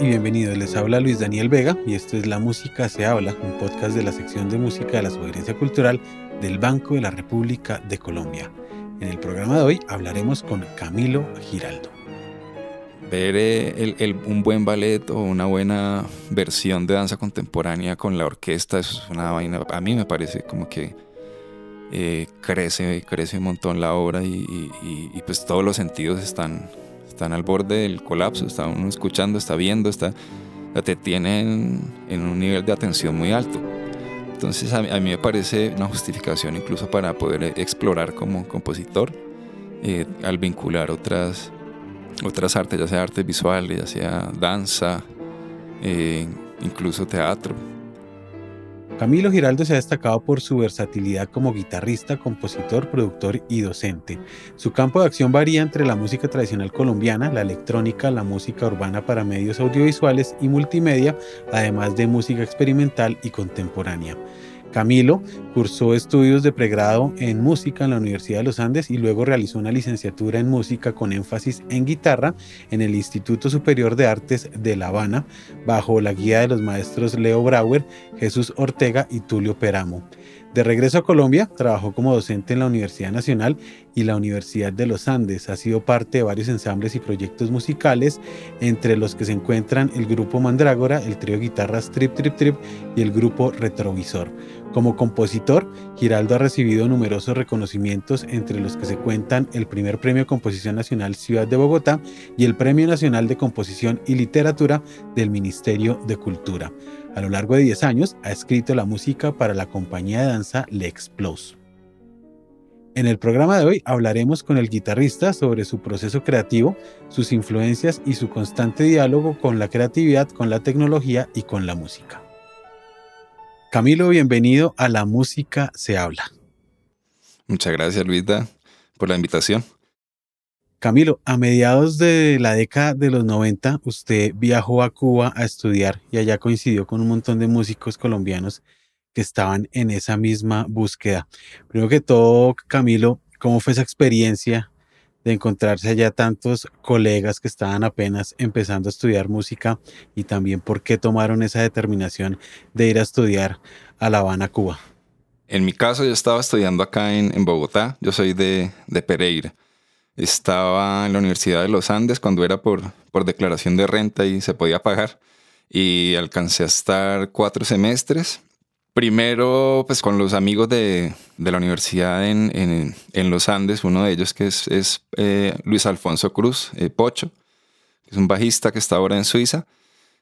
y bienvenidos. Les habla Luis Daniel Vega y esto es La Música se habla, un podcast de la sección de música de la Sugerencia Cultural del Banco de la República de Colombia. En el programa de hoy hablaremos con Camilo Giraldo. Ver eh, un buen ballet o una buena versión de danza contemporánea con la orquesta, eso es una vaina, a mí me parece como que eh, crece, crece un montón la obra y, pues todos los sentidos están, están al borde del colapso, está uno escuchando, está viendo, está, te tienen en un nivel de atención muy alto. Entonces a mí, me parece una justificación incluso para poder explorar como compositor eh, al vincular otras, otras artes, ya sea artes visuales, ya sea danza, eh, incluso teatro. Camilo Giraldo se ha destacado por su versatilidad como guitarrista, compositor, productor y docente. Su campo de acción varía entre la música tradicional colombiana, la electrónica, la música urbana para medios audiovisuales y multimedia, además de música experimental y contemporánea. Camilo cursó estudios de pregrado en música en la Universidad de los Andes y luego realizó una licenciatura en música con énfasis en guitarra en el Instituto Superior de Artes de La Habana, bajo la guía de los maestros Leo Brauer, Jesús Ortega y Tulio Peramo. De regreso a Colombia, trabajó como docente en la Universidad Nacional y la Universidad de los Andes. Ha sido parte de varios ensambles y proyectos musicales, entre los que se encuentran el grupo Mandrágora, el trío guitarras Trip Trip Trip y el grupo Retrovisor. Como compositor, Giraldo ha recibido numerosos reconocimientos, entre los que se cuentan el primer Premio Composición Nacional Ciudad de Bogotá y el Premio Nacional de Composición y Literatura del Ministerio de Cultura. A lo largo de 10 años ha escrito la música para la compañía de danza Lexplos. En el programa de hoy hablaremos con el guitarrista sobre su proceso creativo, sus influencias y su constante diálogo con la creatividad, con la tecnología y con la música. Camilo, bienvenido a La Música se habla. Muchas gracias, Luisa, por la invitación. Camilo, a mediados de la década de los 90, usted viajó a Cuba a estudiar y allá coincidió con un montón de músicos colombianos que estaban en esa misma búsqueda. Primero que todo, Camilo, ¿cómo fue esa experiencia de encontrarse allá tantos colegas que estaban apenas empezando a estudiar música y también por qué tomaron esa determinación de ir a estudiar a La Habana, Cuba. En mi caso, yo estaba estudiando acá en, Bogotá, yo soy de, Pereira. Estaba en la Universidad de los Andes cuando era por, por declaración de renta y se podía pagar. Y alcancé a estar cuatro semestres Primero, pues con los amigos de, la universidad en, los Andes, uno de ellos que es, eh, Luis Alfonso Cruz, eh, Pocho, que es un bajista que está ahora en Suiza.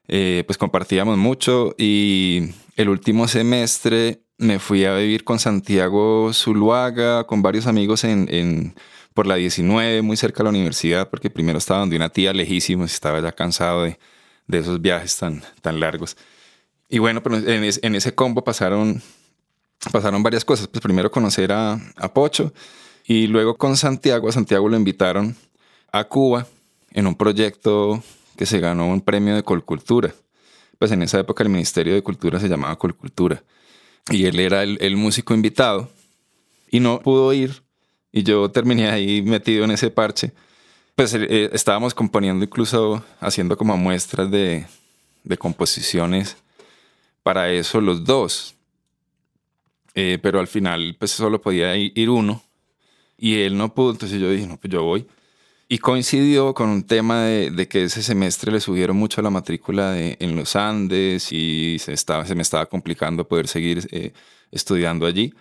Eh, pues compartíamos mucho y el último semestre me fui a vivir con Santiago Zuluaga, con varios amigos en, por la 19, muy cerca de la universidad, porque primero estaba donde una tía lejísimos y estaba ya cansado de, de esos viajes tan, tan largos. Y bueno, pero en, ese combo pasaron, pasaron varias cosas. Pues primero conocer a, Pocho y luego con Santiago. A Santiago lo invitaron a Cuba en un proyecto que se ganó un premio de Colcultura. Pues en esa época el Ministerio de Cultura se llamaba Colcultura. Y él era el, músico invitado y no pudo ir. Y yo terminé ahí metido en ese parche. Pues eh, estábamos componiendo incluso haciendo como muestras de, de composiciones para eso los dos. Eh, pero al final, pues solo podía ir uno. Y él no pudo, entonces yo dije, no, pues yo voy. Y coincidió con un tema de, que ese semestre le subieron mucho la matrícula en los Andes y se, estaba, se me estaba complicando poder seguir eh, estudiando allí.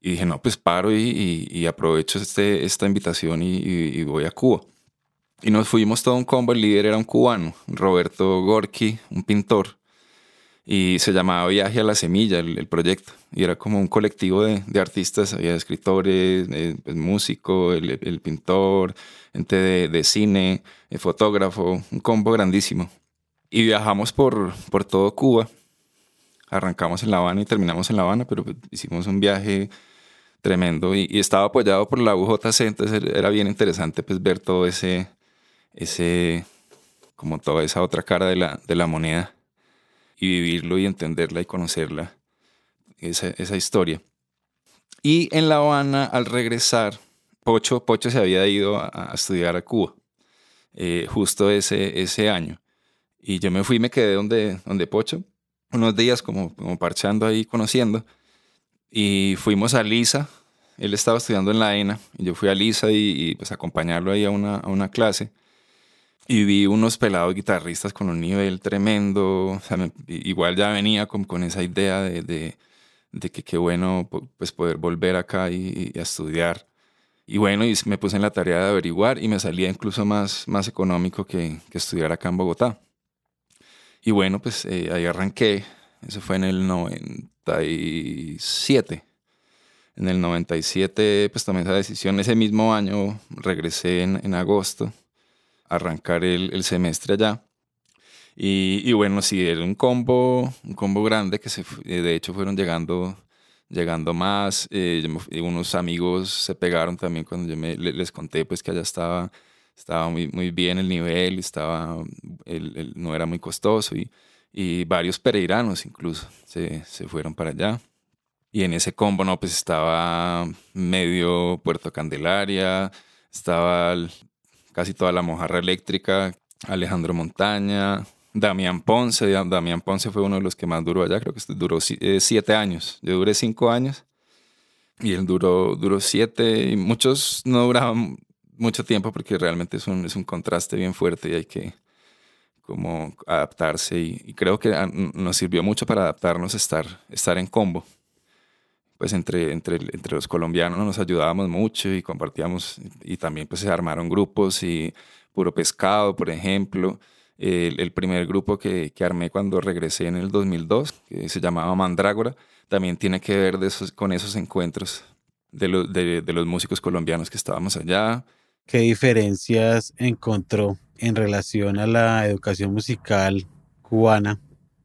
Y dije, no, pues paro y, aprovecho este, esta invitación y, y, voy a Cuba. Y nos fuimos todo un combo, el líder era un cubano, Roberto Gorky, un pintor y se llamaba Viaje a la Semilla el, proyecto. Y era como un colectivo de, de artistas, había escritores, eh, pues, músico, el, el, pintor, gente de, de cine, el fotógrafo, un combo grandísimo. Y viajamos por, por todo Cuba. Arrancamos en La Habana y terminamos en La Habana, pero pues, hicimos un viaje tremendo y, estaba apoyado por la UJC, entonces era bien interesante pues ver todo ese, ese, como toda esa otra cara de la, de la moneda y vivirlo y entenderla y conocerla, esa, esa historia. Y en La Habana, al regresar, Pocho, Pocho se había ido a, estudiar a Cuba, eh, justo ese, ese año. Y yo me fui y me quedé donde, donde Pocho, unos días como, como parchando ahí, conociendo. Y fuimos a Lisa, él estaba estudiando en la ENA, y yo fui a Lisa y, pues acompañarlo ahí a una, a una, clase. Y vi unos pelados guitarristas con un nivel tremendo. igual ya venía con, con esa idea de, de, de, que qué bueno pues poder volver acá y, a estudiar. Y bueno, y me puse en la tarea de averiguar y me salía incluso más, más económico que, que estudiar acá en Bogotá. Y bueno, pues eh, ahí arranqué. Eso fue en el 97. En el 97 pues tomé esa decisión. Ese mismo año regresé en, en agosto arrancar el, semestre allá. Y, bueno, sí, era un combo, un combo grande que se, eh, de hecho fueron llegando, llegando más. Eh, unos amigos se pegaron también cuando yo me, les conté pues que allá estaba, estaba muy, muy bien el nivel, estaba, el, no era muy costoso y, y varios pereiranos incluso se, se fueron para allá. Y en ese combo, no, pues estaba medio Puerto Candelaria, estaba casi toda la mojarra eléctrica, Alejandro Montaña, Damián Ponce. Damián Ponce fue uno de los que más duró allá, creo que duró eh, siete años. Yo duré cinco años y él duró, duró siete y muchos no duraban mucho tiempo porque realmente es un, es un contraste bien fuerte y hay que como adaptarse y, creo que nos sirvió mucho para adaptarnos a estar, estar en combo pues entre, entre, entre los colombianos nos ayudábamos mucho y compartíamos y también pues se armaron grupos y Puro Pescado, por ejemplo. El, el primer grupo que, que, armé cuando regresé en el 2002, que se llamaba Mandrágora, también tiene que ver de esos, con esos encuentros de, de, de los músicos colombianos que estábamos allá. ¿Qué diferencias encontró en relación a la educación musical cubana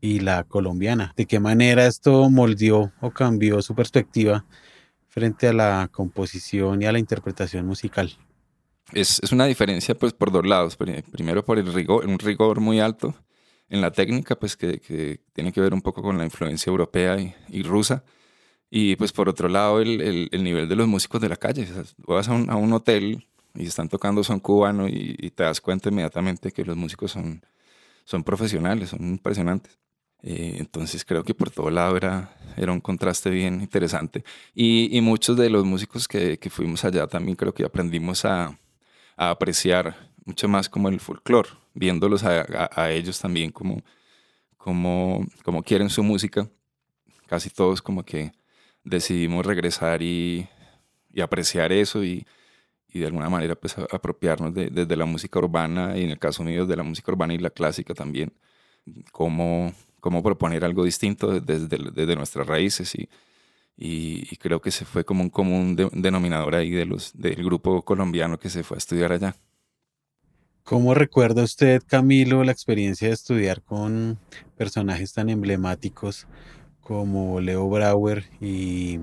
y la colombiana. ¿De qué manera esto moldeó o cambió su perspectiva frente a la composición y a la interpretación musical? Es, es una diferencia pues por dos lados. Primero por el rigor, un rigor muy alto en la técnica, pues que, que tiene que ver un poco con la influencia europea y, y rusa. Y pues por otro lado el, el, el, nivel de los músicos de la calle. O vas a un, a un, hotel y están tocando son cubano y, y, te das cuenta inmediatamente que los músicos son, son profesionales, son impresionantes. Eh, entonces creo que por todo lado era, era un contraste bien interesante. Y, y muchos de los músicos que, que, fuimos allá también creo que aprendimos a, a apreciar mucho más como el folclore, viéndolos a, a, a, ellos también como, como, como quieren su música. Casi todos como que decidimos regresar y, y apreciar eso y, y, de alguna manera pues apropiarnos de, desde la música urbana y en el caso mío de la música urbana y la clásica también, como cómo proponer algo distinto desde, desde nuestras raíces y, y, creo que se fue como un común de, denominador ahí de los, del grupo colombiano que se fue a estudiar allá. ¿Cómo recuerda usted, Camilo, la experiencia de estudiar con personajes tan emblemáticos como Leo Brauer y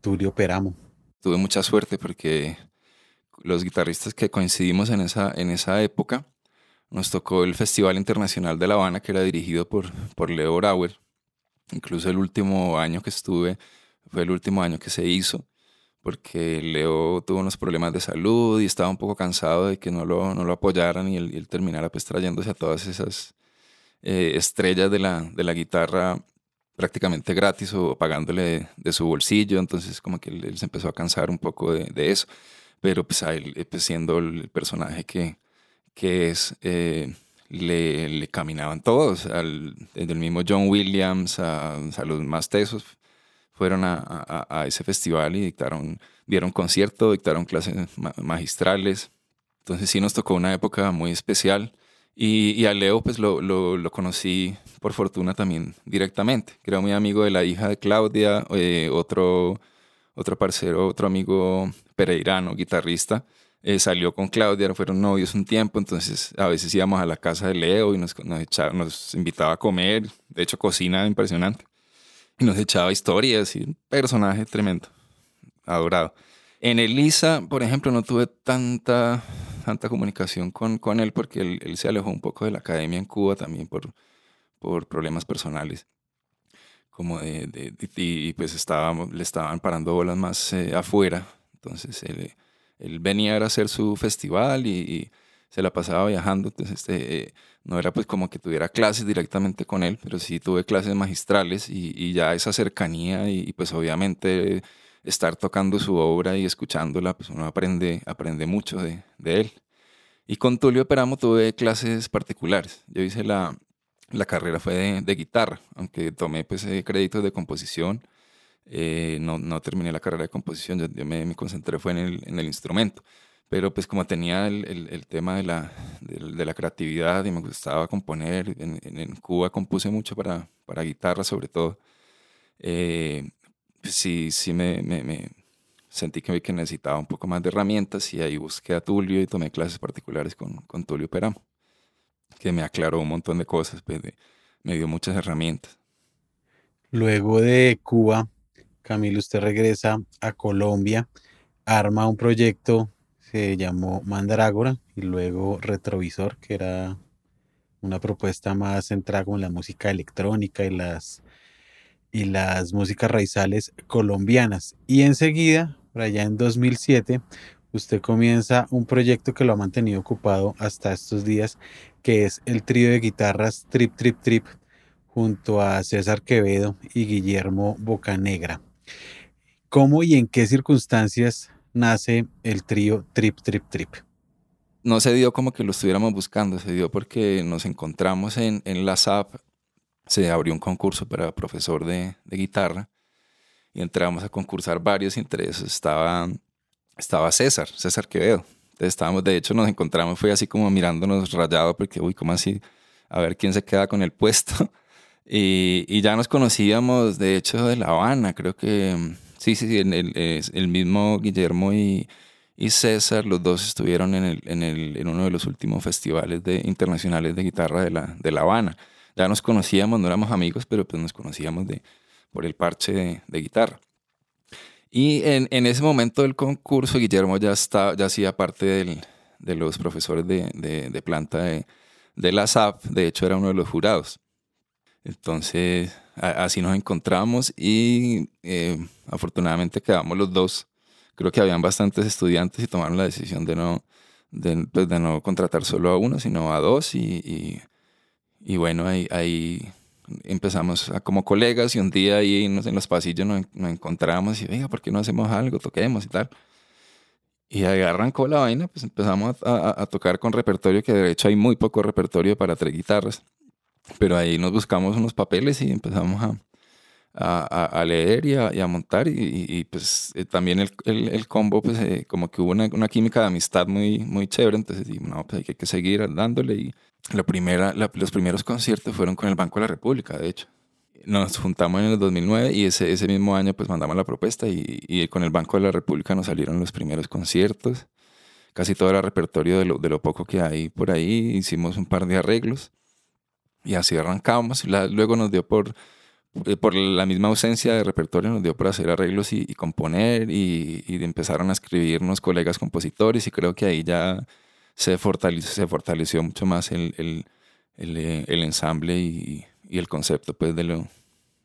Tulio Peramo? Tuve mucha suerte porque los guitarristas que coincidimos en esa, en esa época nos tocó el Festival Internacional de La Habana, que era dirigido por, por Leo Brauer. Incluso el último año que estuve fue el último año que se hizo, porque Leo tuvo unos problemas de salud y estaba un poco cansado de que no lo, no lo apoyaran y él, terminara pues trayéndose a todas esas eh, estrellas de la, de la guitarra prácticamente gratis o pagándole de, su bolsillo. Entonces como que él, se empezó a cansar un poco de, eso. Pero pues a él, pues siendo el personaje que, que es, eh, le, caminaban todos, desde el mismo John Williams a, a los más tesos, fueron a, ese festival y dictaron, dieron concierto, dictaron clases magistrales. Entonces sí nos tocó una época muy especial. Y, y a Leo pues lo, lo, conocí por fortuna también directamente, era muy amigo de la hija de Claudia, eh, otro, otro parcero, otro amigo pereirano, guitarrista, eh, salió con Claudia, fueron novios un tiempo, entonces a veces íbamos a la casa de Leo y nos, nos, echaba, nos invitaba a comer, de hecho cocina impresionante, y nos echaba historias y un personaje tremendo, adorado. En Elisa, por ejemplo, no tuve tanta, tanta comunicación con, con él porque él, él, se alejó un poco de la academia en Cuba también por, por problemas personales. Como de, de, de y pues estábamos, le estaban parando bolas más eh, afuera. Entonces él, él venía a hacer su festival y, se la pasaba viajando, entonces este, no era pues como que tuviera clases directamente con él, pero sí tuve clases magistrales y, ya esa cercanía y, pues obviamente estar tocando su obra y escuchándola, pues uno aprende, aprende mucho de, de él. Y con Tulio Peramo tuve clases particulares. Yo hice la, la carrera fue de, guitarra, aunque tomé pues eh, créditos de composición. Eh, no, no, terminé la carrera de composición, yo, me, me, concentré fue en el, en el, instrumento. Pero pues como tenía el, el, tema de la, de, la, creatividad y me gustaba componer, en, en, Cuba compuse mucho para, para guitarra sobre todo. Eh, pues sí, sí me, me, sentí que, que necesitaba un poco más de herramientas y ahí busqué a Tulio y tomé clases particulares con, con Tulio Peramo, que me aclaró un montón de cosas, pues, me dio muchas herramientas. Luego de Cuba, Camilo, usted regresa a Colombia, arma un proyecto, se llamó Mandragora y luego Retrovisor, que era una propuesta más centrada en la música electrónica y las, y las músicas raizales colombianas. Y enseguida por allá en 2007, usted comienza un proyecto que lo ha mantenido ocupado hasta estos días, que es el trío de guitarras Trip Trip Trip, junto a César Quevedo y Guillermo Bocanegra. ¿Cómo y en qué circunstancias nace el trío Trip Trip Trip? No se dio como que lo estuviéramos buscando, se dio porque nos encontramos en, en la SAP, se abrió un concurso para profesor de, de guitarra y entramos a concursar varios intereses. Estaba, estaba César, César Quevedo. Entonces estábamos, de hecho, nos encontramos, fue así como mirándonos rayado, porque, uy, ¿cómo así? A ver quién se queda con el puesto. Y, y ya nos conocíamos, de hecho, de La Habana, creo que, sí, sí, sí, el, el mismo Guillermo y, y César, los dos estuvieron en, el, en, el, en uno de los últimos festivales de, internacionales de guitarra de La, de la Habana. Ya nos conocíamos, no éramos amigos, pero pues nos conocíamos de, por el parche de, guitarra. Y en, en, ese momento del concurso, Guillermo ya, está, ya hacía parte del, de los profesores de, de, de planta de, de, la SAP, de hecho era uno de los jurados. Entonces, así nos encontramos y eh, afortunadamente quedamos los dos. Creo que habían bastantes estudiantes y tomaron la decisión de no, de, pues de no contratar solo a uno, sino a dos. Y, y, y bueno, ahí, ahí empezamos a, como colegas y un día ahí en los pasillos nos, encontramos y, venga, ¿por qué no hacemos algo? Toquemos y tal. Y ahí arrancó la vaina, pues empezamos a, tocar con repertorio, que de hecho hay muy poco repertorio para tres guitarras. Pero ahí nos buscamos unos papeles y empezamos a, a, leer y a, montar. Y, pues eh, también el, el, combo, pues eh, como que hubo una, una, química de amistad muy, muy chévere. Entonces, no, pues hay que seguir dándole. Y, la primera, los primeros conciertos fueron con el Banco de la República, de hecho. Nos juntamos en el 2009 y ese, ese mismo año pues mandamos la propuesta y, y, con el Banco de la República nos salieron los primeros conciertos. Casi todo era repertorio de lo, de lo poco que hay por ahí. Hicimos un par de arreglos y así arrancamos. luego nos dio por, eh, por la misma ausencia de repertorio, nos dio por hacer arreglos y, componer y, y empezaron a escribirnos colegas compositores y creo que ahí ya se fortaleció, se fortaleció mucho más el, el, el, eh, el ensamble y, y, el concepto pues, de, lo,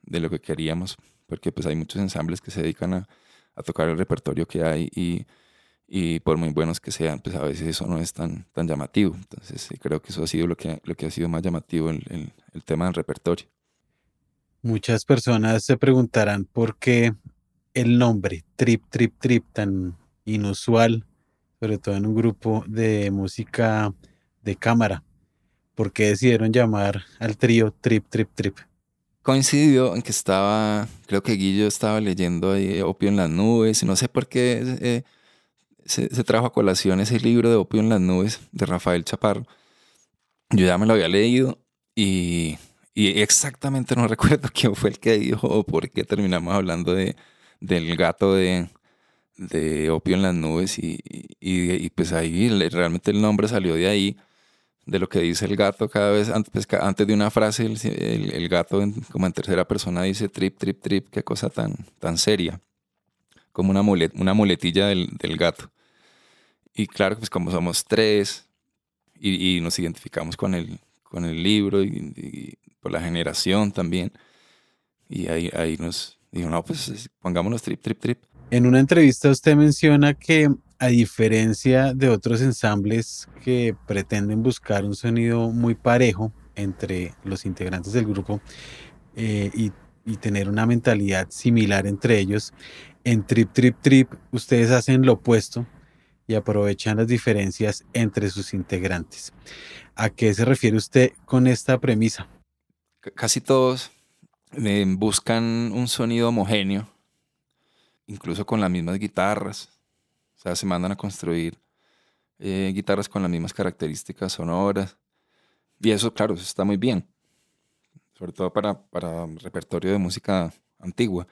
de lo que queríamos, porque pues, hay muchos ensambles que se dedican a, a tocar el repertorio que hay y, y, por muy buenos que sean, pues a veces eso no es tan, tan llamativo. Entonces creo que eso ha sido lo que, lo que ha sido más llamativo, el, el, el tema del repertorio. Muchas personas se preguntarán por qué el nombre Trip, Trip, Trip tan inusual sobre todo en un grupo de música de cámara. ¿Por qué decidieron llamar al trío Trip, Trip, Trip? Coincidió en que estaba, creo que Guillo estaba leyendo ahí Opio en las Nubes, y no sé por qué eh, se, trajo a colación ese libro de Opio en las Nubes de Rafael Chaparro. Yo ya me lo había leído y, y exactamente no recuerdo quién fue el que dijo o por qué terminamos hablando de, del gato de, de Opio en las Nubes y, y, pues ahí realmente el nombre salió de ahí, de lo que dice el gato cada vez, antes, pues, antes de una frase el, el, gato como en tercera persona dice trip, trip, trip, qué cosa tan, tan seria, como una, mulet, una muletilla del, del, gato. Y claro, pues como somos tres y, y nos identificamos con el, con el libro y, por la generación también, y ahí, ahí nos dijo, no, pues pongámonos trip, trip, trip. En una entrevista usted menciona que a diferencia de otros ensambles que pretenden buscar un sonido muy parejo entre los integrantes del grupo eh, y, y tener una mentalidad similar entre ellos, en Trip Trip Trip ustedes hacen lo opuesto y aprovechan las diferencias entre sus integrantes. ¿A qué se refiere usted con esta premisa? Casi todos eh, buscan un sonido homogéneo, incluso con las mismas guitarras. O sea, se mandan a construir eh, guitarras con las mismas características sonoras. Y eso, claro, eso está muy bien. Sobre todo para, para repertorio de música antigua.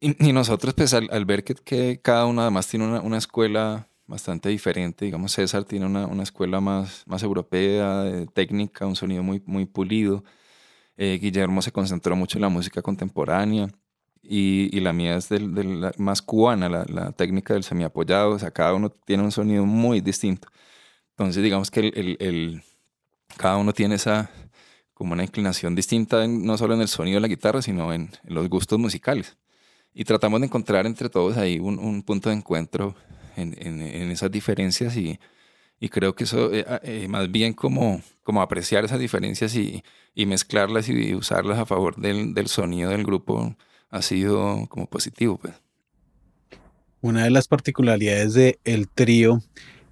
Y, nosotros, pues al, ver que, que, cada uno además tiene una, una, escuela bastante diferente, digamos, César tiene una, una escuela más, más europea, técnica, un sonido muy, muy pulido. Eh, Guillermo se concentró mucho en la música contemporánea y, y la mía es del, del más cubana, la, la, técnica del semiapoyado, o sea, cada uno tiene un sonido muy distinto. Entonces, digamos que el, el, cada uno tiene esa como una inclinación distinta, no solo en el sonido de la guitarra, sino en, en los gustos musicales. Y tratamos de encontrar entre todos ahí un, un punto de encuentro en, en, en, esas diferencias y, y creo que eso, eh, eh, más bien como, como apreciar esas diferencias y, y mezclarlas y usarlas a favor del, del, sonido del grupo ha sido como positivo. Pues. Una de las particularidades del el trío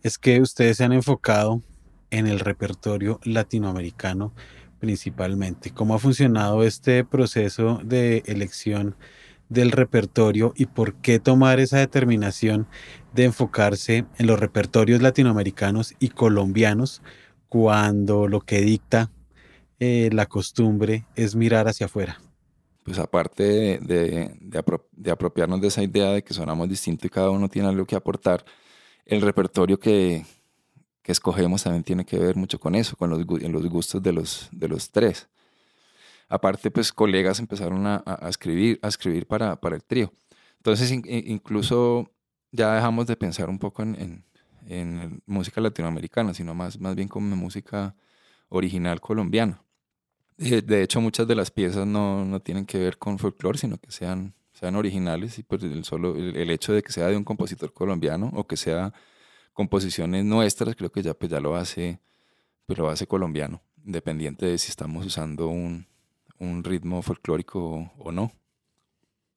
es que ustedes se han enfocado en el repertorio latinoamericano principalmente. ¿Cómo ha funcionado este proceso de elección del repertorio y por qué tomar esa determinación de enfocarse en los repertorios latinoamericanos y colombianos cuando lo que dicta eh, la costumbre es mirar hacia afuera? Pues aparte de, de, de, apro de, apropiarnos de esa idea de que sonamos distinto y cada uno tiene algo que aportar, el repertorio que, que escogemos también tiene que ver mucho con eso, con los, los gustos de los, de los tres. Aparte, pues colegas empezaron a, a escribir, a escribir para, para el trío. Entonces, in, incluso ya dejamos de pensar un poco en, en, en, música latinoamericana, sino más, más bien como música original colombiana. De, de hecho, muchas de las piezas no, no, tienen que ver con folclore, sino que sean, sean originales y pues el, solo, el, el, hecho de que sea de un compositor colombiano o que sea composiciones nuestras, creo que ya, pues ya lo hace, pues lo hace colombiano, independiente de si estamos usando un, un ritmo folclórico o no.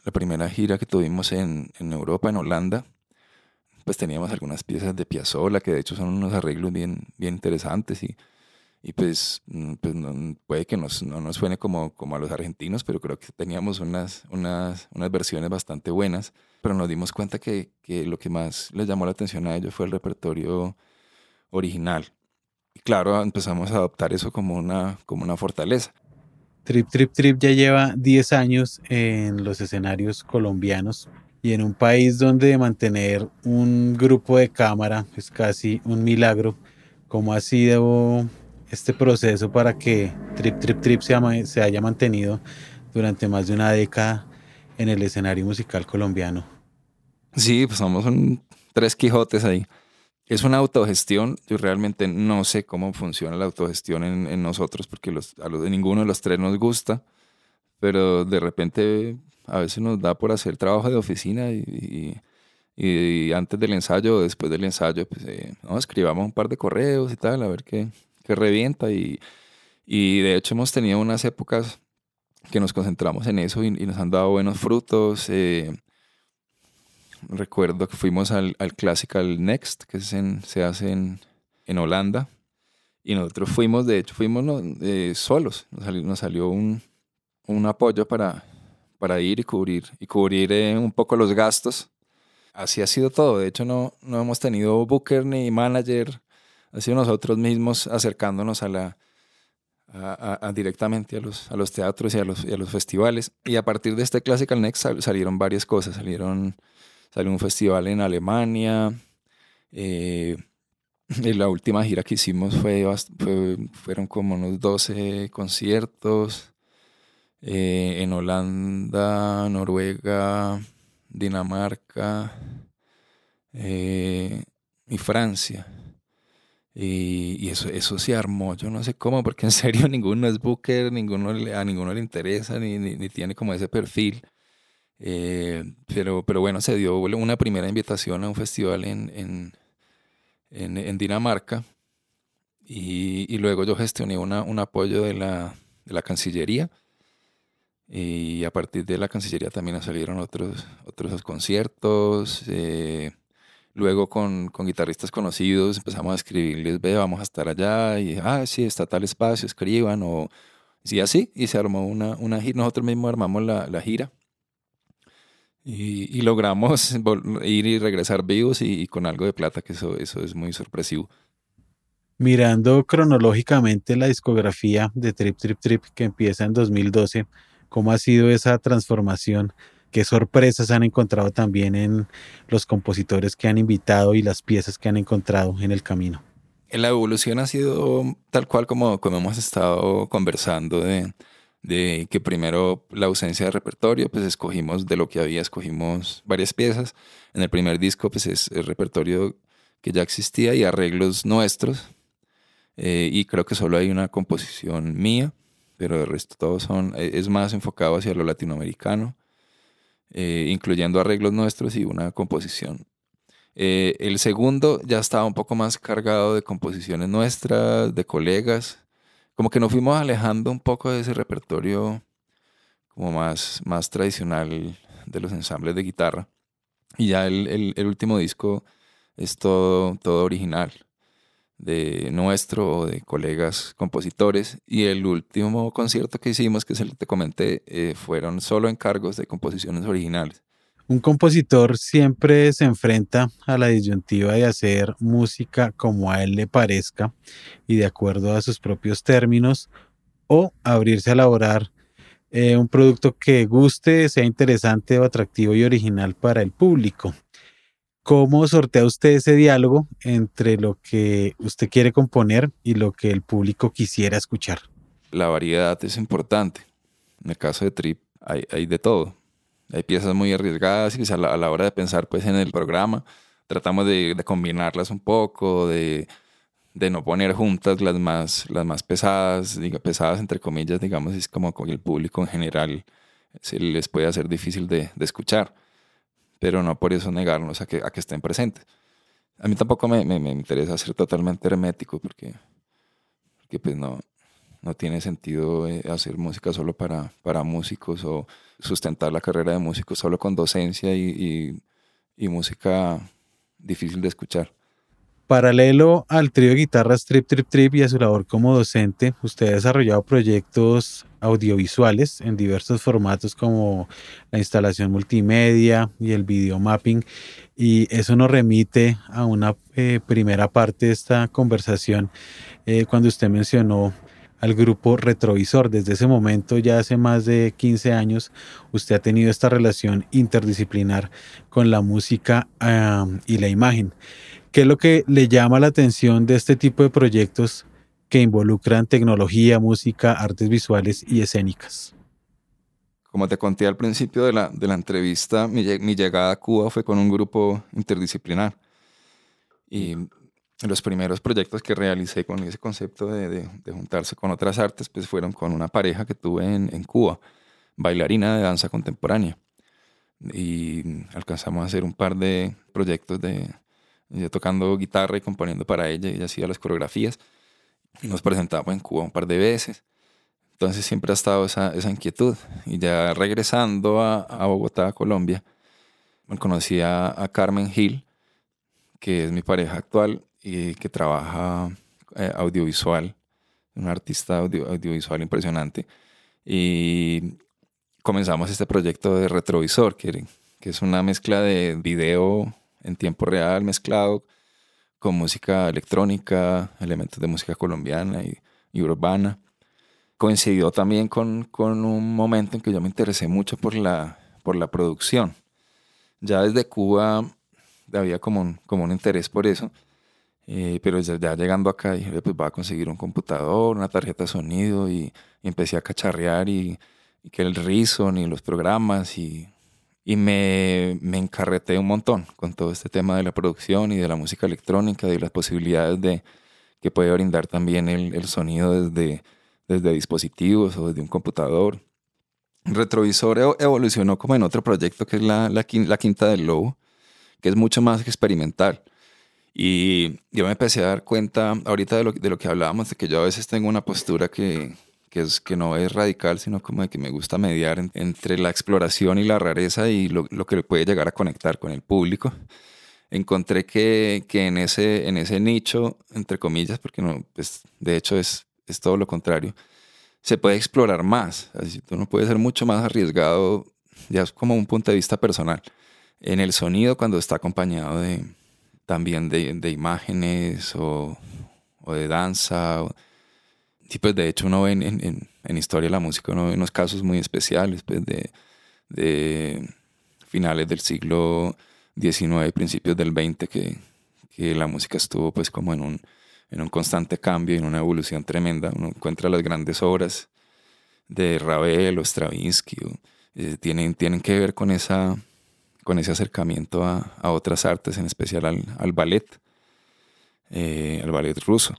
La primera gira que tuvimos en, en, Europa, en Holanda, pues teníamos algunas piezas de Piazzolla, que de hecho son unos arreglos bien, bien interesantes y, y pues, mm, pues no, puede que nos, no nos suene como, como a los argentinos, pero creo que teníamos unas, unas, unas versiones bastante buenas, pero nos dimos cuenta que, que lo que más les llamó la atención a ellos fue el repertorio original. Y claro, empezamos a adoptar eso como una, como una fortaleza. Trip Trip Trip ya lleva 10 años en los escenarios colombianos y en un país donde mantener un grupo de cámara es casi un milagro. ¿Cómo ha sido este proceso para que Trip Trip Trip se, se haya mantenido durante más de una década en el escenario musical colombiano? Sí, pues somos un, tres Quijotes ahí es una autogestión. Yo realmente no sé cómo funciona la autogestión en, nosotros porque los, a los, ninguno de los tres nos gusta, pero de repente a veces nos da por hacer trabajo de oficina y, antes del ensayo o después del ensayo, pues eh, no, escribamos un par de correos y tal, a ver qué, revienta. Y, y de hecho hemos tenido unas épocas que nos concentramos en eso y, y nos han dado buenos frutos. Eh, recuerdo que fuimos al, al Classical Next, que es en, se hace en, en, Holanda, y nosotros fuimos, de hecho, fuimos eh, solos, nos salió, un, un, apoyo para, para ir y cubrir, y cubrir eh, un poco los gastos. Así ha sido todo, de hecho no, no hemos tenido booker ni manager, ha sido nosotros mismos acercándonos a la, a, directamente a los, a los teatros y los, y a los festivales. Y a partir de este Classical Next salieron varias cosas. Salieron salió un festival en Alemania. Eh, la última gira que hicimos fue, fue, fueron como unos 12 conciertos eh, en Holanda, Noruega, Dinamarca eh, y Francia. Y, y, eso, eso se armó, yo no sé cómo, porque en serio ninguno es booker, ninguno, a ninguno le interesa, ni tiene como ese perfil. Eh, pero, pero bueno, se dio una primera invitación a un festival en, en, en, Dinamarca y, luego yo gestioné un apoyo de la, de la Cancillería y a partir de la Cancillería también salieron otros, otros conciertos. Eh, luego con, con, guitarristas conocidos empezamos a escribirles, ve, vamos a estar allá, y, ah, sí, está tal espacio, escriban, o sí, así, y se armó una, una gira, nosotros mismos armamos la, la gira, y, y, logramos ir y regresar vivos y, y, con algo de plata, que eso, eso es muy sorpresivo. Mirando cronológicamente la discografía de Trip Trip Trip que empieza en 2012, ¿cómo ha sido esa transformación? ¿Qué sorpresas han encontrado también en los compositores que han invitado y las piezas que han encontrado en el camino? La evolución ha sido tal cual como, como hemos estado conversando de, de que primero la ausencia de repertorio, pues escogimos de lo que había, escogimos varias piezas. En el primer disco, pues es el repertorio que ya existía y arreglos nuestros. Eh, y creo que solo hay una composición mía, pero el resto todos son, e, es más enfocado hacia lo latinoamericano, eh, incluyendo arreglos nuestros y una composición. Eh, el segundo ya estaba un poco más cargado de composiciones nuestras, de colegas, como que nos fuimos alejando un poco de ese repertorio como más, más tradicional de los ensambles de guitarra. Y ya el, el, último disco es todo, todo original, de nuestro o de colegas compositores. Y el último concierto que hicimos, que que te comenté, eh, fueron solo encargos de composiciones originales. Un compositor siempre se enfrenta a la disyuntiva de hacer música como a él le parezca y de acuerdo a sus propios términos o abrirse a elaborar eh, un producto que guste, sea interesante o atractivo y original para el público. ¿Cómo sortea usted ese diálogo entre lo que usted quiere componer y lo que el público quisiera escuchar? La variedad es importante. En el caso de Trip hay, hay de todo hay piezas muy arriesgadas y a la, hora de pensar pues, en el programa tratamos de, combinarlas un poco, de, no poner juntas las más, pesadas, diga, pesadas entre comillas, digamos, es como con el público en general se les puede hacer difícil de, escuchar, pero no por eso negarnos a que, a que estén presentes. A mí tampoco me, me, interesa ser totalmente hermético porque, porque pues no, no tiene sentido eh, hacer música solo para, para músicos o sustentar la carrera de músico solo con docencia y, música difícil de escuchar. Paralelo al trío de guitarras Trip Trip Trip y a su labor como docente, usted ha desarrollado proyectos audiovisuales en diversos formatos como la instalación multimedia y el video mapping y eso nos remite a una eh, primera parte de esta conversación eh, cuando usted mencionó al grupo Retrovisor. Desde ese momento, ya hace más de 15 años, usted ha tenido esta relación interdisciplinar con la música y la imagen. ¿Qué es lo que le llama la atención de este tipo de proyectos que involucran tecnología, música, artes visuales y escénicas? Como te conté al principio de la, de la entrevista, mi, mi llegada a Cuba fue con un grupo interdisciplinar. Y los primeros proyectos que realicé con ese concepto de, de, juntarse con otras artes, pues fueron con una pareja que tuve en, en, Cuba, bailarina de danza contemporánea. Y alcanzamos a hacer un par de proyectos de yo tocando guitarra y componiendo para ella, ella hacía las coreografías. Y nos presentamos en Cuba un par de veces. Entonces siempre ha estado esa, esa inquietud. Y ya regresando a, a Bogotá, Colombia, conocí a, a Carmen Gil, que es mi pareja actual, y que trabaja eh, audiovisual, un artista audiovisual impresionante. Y comenzamos este proyecto de retrovisor, que, que es una mezcla de video en tiempo real mezclado con música electrónica, elementos de música colombiana y, urbana. Coincidió también con, con, un momento en que yo me interesé mucho por la, por la producción. Ya desde Cuba había como un, como un interés por eso eh, pero ya, llegando acá dije, pues voy a conseguir un computador, una tarjeta de sonido y, empecé a cacharrear y, que el Reason y los programas y, y me, me, encarreté un montón con todo este tema de la producción y de la música electrónica y las posibilidades de que puede brindar también el, el sonido desde, desde dispositivos o desde un computador. Retrovisor evolucionó como en otro proyecto que es la, la, Quinta del Lobo, que es mucho más experimental. Y yo me empecé a dar cuenta ahorita de lo, de lo que hablábamos, de que yo a veces tengo una postura que, que, es, que no es radical, sino como de que me gusta mediar entre la exploración y la rareza y lo, lo, que puede llegar a conectar con el público. Encontré que, que en, ese, en ese nicho, entre comillas, porque no, pues, de hecho es, es todo lo contrario, se puede explorar más. Así, uno puede ser mucho más arriesgado, ya es como un punto de vista personal. En el sonido, cuando está acompañado de, también de, de imágenes o, o, de danza. O, pues de hecho uno ve en, en, en, historia de la música, uno ve unos casos muy especiales pues de, de finales del siglo XIX, principios del XX, que, que la música estuvo pues como en un en un constante cambio y en una evolución tremenda. Uno encuentra las grandes obras de Ravel o Stravinsky, eh, tienen, tienen que ver con, esa, con ese acercamiento a, a otras artes, en especial al, al ballet, eh, al ballet ruso.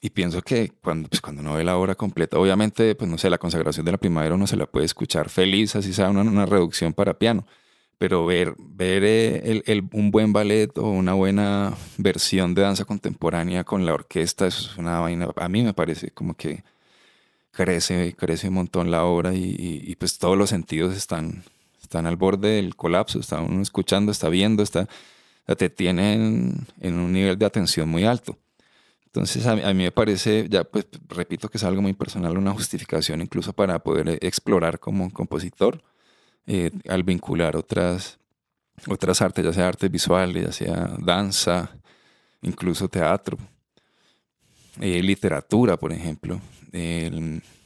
Y pienso que cuando, pues, cuando uno ve la obra completa, obviamente, pues no sé, la consagración de la primavera uno se la puede escuchar feliz, así sea una, una reducción para piano pero ver, ver eh, el, un buen ballet o una buena versión de danza contemporánea con la orquesta, eso es una vaina, a mí me parece como que crece, crece un montón la obra y, pues todos los sentidos están, están al borde del colapso, está uno escuchando, está viendo, está, te tienen en un nivel de atención muy alto. Entonces a mí, me parece, ya pues repito que es algo muy personal, una justificación incluso para poder explorar como compositor eh, al vincular otras, otras artes, ya sea artes visuales, ya sea danza, incluso teatro, eh, literatura, por ejemplo.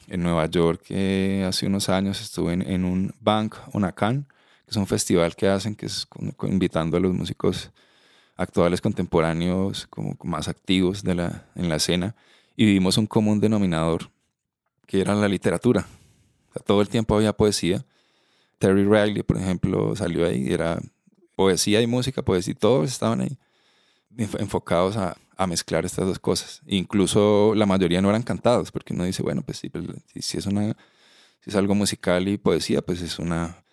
En Nueva York eh, hace unos años estuve en, un Bank Onacan, que es un festival que hacen, que es invitando a los músicos actuales contemporáneos como más activos de la, en la escena y vimos un común denominador que era la literatura. todo el tiempo había poesía Terry Riley, por ejemplo, salió ahí, era poesía y música, poesía, y todos estaban ahí enfocados a, a, mezclar estas dos cosas. Incluso la mayoría no eran cantados, porque uno dice, bueno, pues pues, si, es una, algo musical y poesía, pues es una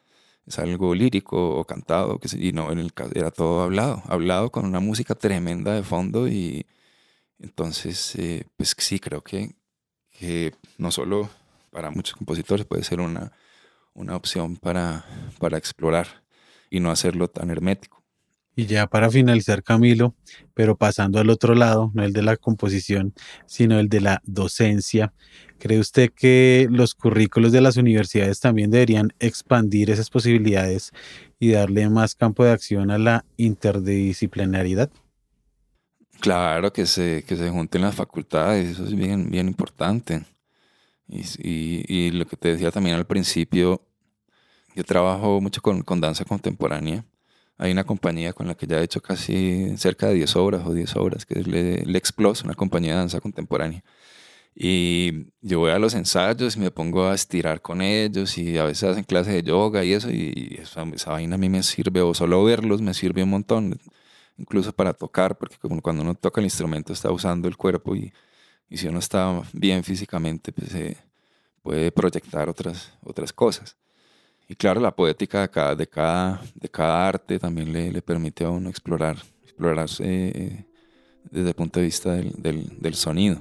es algo lírico o cantado, que, y no, en el era todo hablado, hablado con una música tremenda de fondo y entonces, eh, pues sí, creo que, que no solo para muchos compositores puede ser una, una opción para, para explorar y no hacerlo tan hermético. Y ya para finalizar, Camilo, pero pasando al otro lado, no el de la composición, sino el de la docencia, ¿cree usted que los currículos de las universidades también deberían expandir esas posibilidades y darle más campo de acción a la interdisciplinaridad? Claro, que se, que se junten las facultades, eso es bien, bien importante. Y, y, lo que te decía también al principio, yo trabajo mucho con, con, danza contemporánea. Hay una compañía con la que ya he hecho casi cerca de 10 obras o 10 obras, que es L'Explose, una compañía de danza contemporánea. Y yo voy a los ensayos y me pongo a estirar con ellos y a veces hacen clases de yoga y eso, y esa, esa vaina a mí me sirve, o solo verlos me sirve un montón, incluso para tocar, porque como cuando uno toca el instrumento está usando el cuerpo y, y si uno está bien físicamente, pues se puede proyectar otras, otras cosas. Y claro, la poética de cada, de cada, de cada arte también le, le permite a uno explorar, explorarse eh, desde el punto de vista del, del, del sonido.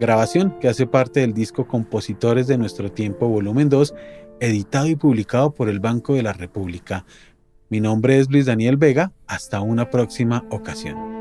grabación que hace parte del disco Compositores de Nuestro Tiempo, volumen 2, editado y publicado por el Banco de la República. Mi nombre es Luis Daniel Vega, hasta una próxima ocasión.